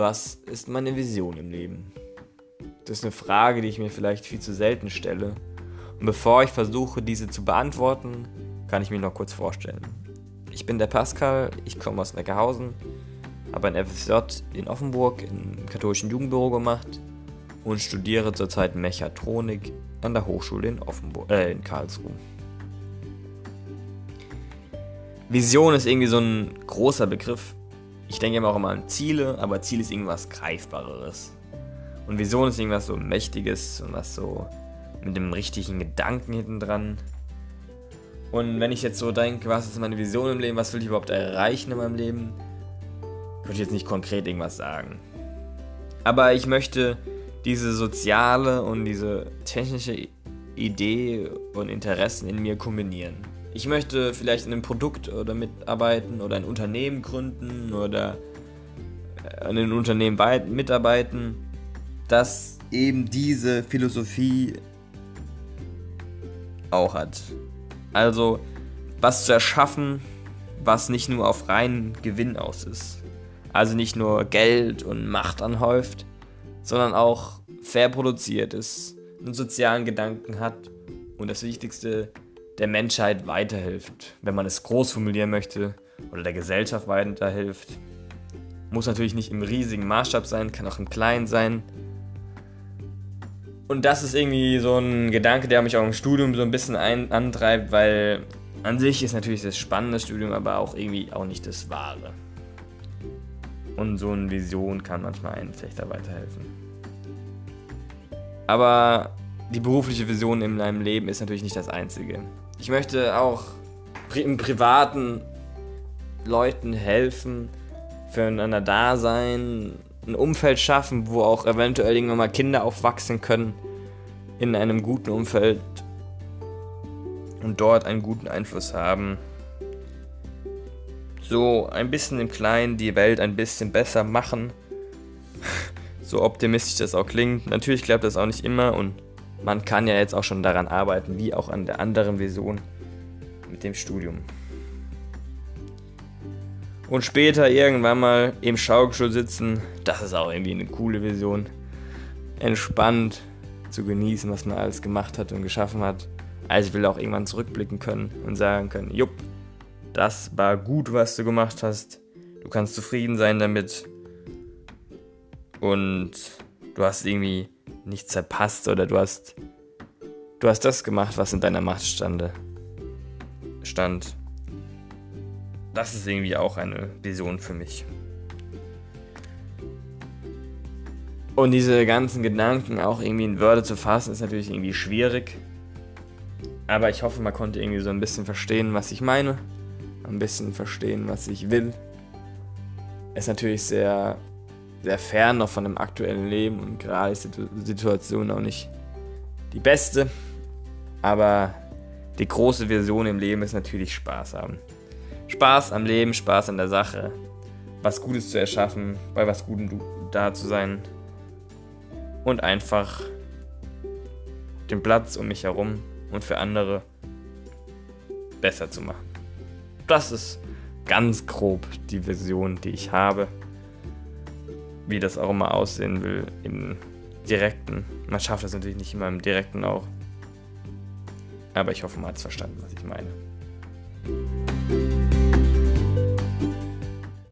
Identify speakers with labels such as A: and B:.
A: Was ist meine Vision im Leben? Das ist eine Frage, die ich mir vielleicht viel zu selten stelle. Und bevor ich versuche, diese zu beantworten, kann ich mich noch kurz vorstellen. Ich bin der Pascal, ich komme aus Neckarhausen, habe ein FSJ in Offenburg im katholischen Jugendbüro gemacht und studiere zurzeit Mechatronik an der Hochschule in, Offenburg, äh, in Karlsruhe. Vision ist irgendwie so ein großer Begriff. Ich denke immer auch immer an Ziele, aber Ziel ist irgendwas Greifbareres. Und Vision ist irgendwas so Mächtiges und was so mit dem richtigen Gedanken hinten dran. Und wenn ich jetzt so denke, was ist meine Vision im Leben, was will ich überhaupt erreichen in meinem Leben, könnte ich jetzt nicht konkret irgendwas sagen. Aber ich möchte diese soziale und diese technische Idee und Interessen in mir kombinieren. Ich möchte vielleicht in einem Produkt oder mitarbeiten oder ein Unternehmen gründen oder an einem Unternehmen mitarbeiten, das eben diese Philosophie auch hat. Also was zu erschaffen, was nicht nur auf reinen Gewinn aus ist. Also nicht nur Geld und Macht anhäuft, sondern auch fair produziert ist, einen sozialen Gedanken hat und das Wichtigste, der Menschheit weiterhilft, wenn man es groß formulieren möchte oder der Gesellschaft weiterhilft. Muss natürlich nicht im riesigen Maßstab sein, kann auch im kleinen sein. Und das ist irgendwie so ein Gedanke, der mich auch im Studium so ein bisschen ein antreibt, weil an sich ist natürlich das spannende Studium, aber auch irgendwie auch nicht das Wahre. Und so eine Vision kann manchmal einem vielleicht da weiterhelfen. Aber die berufliche Vision in meinem Leben ist natürlich nicht das Einzige. Ich möchte auch im privaten Leuten helfen, füreinander da sein, ein Umfeld schaffen, wo auch eventuell irgendwann mal Kinder aufwachsen können in einem guten Umfeld und dort einen guten Einfluss haben. So ein bisschen im Kleinen die Welt ein bisschen besser machen. so optimistisch das auch klingt. Natürlich klappt das auch nicht immer und man kann ja jetzt auch schon daran arbeiten, wie auch an der anderen Vision mit dem Studium. Und später irgendwann mal im Schaukelstuhl sitzen, das ist auch irgendwie eine coole Vision. Entspannt zu genießen, was man alles gemacht hat und geschaffen hat. Also ich will auch irgendwann zurückblicken können und sagen können, jupp, das war gut, was du gemacht hast. Du kannst zufrieden sein damit. Und du hast irgendwie nichts verpasst oder du hast du hast das gemacht, was in deiner Macht stande, stand. Das ist irgendwie auch eine Vision für mich. Und diese ganzen Gedanken auch irgendwie in Wörter zu fassen, ist natürlich irgendwie schwierig. Aber ich hoffe, man konnte irgendwie so ein bisschen verstehen, was ich meine. Ein bisschen verstehen, was ich will. Ist natürlich sehr sehr fern noch von dem aktuellen Leben und gerade ist die Situation auch nicht die beste. Aber die große Vision im Leben ist natürlich Spaß haben. Spaß am Leben, Spaß an der Sache, was Gutes zu erschaffen, bei was Gutem da zu sein und einfach den Platz um mich herum und für andere besser zu machen. Das ist ganz grob die Vision, die ich habe wie das auch immer aussehen will im direkten. Man schafft das natürlich nicht immer im direkten auch. Aber ich hoffe, man hat es verstanden, was ich meine.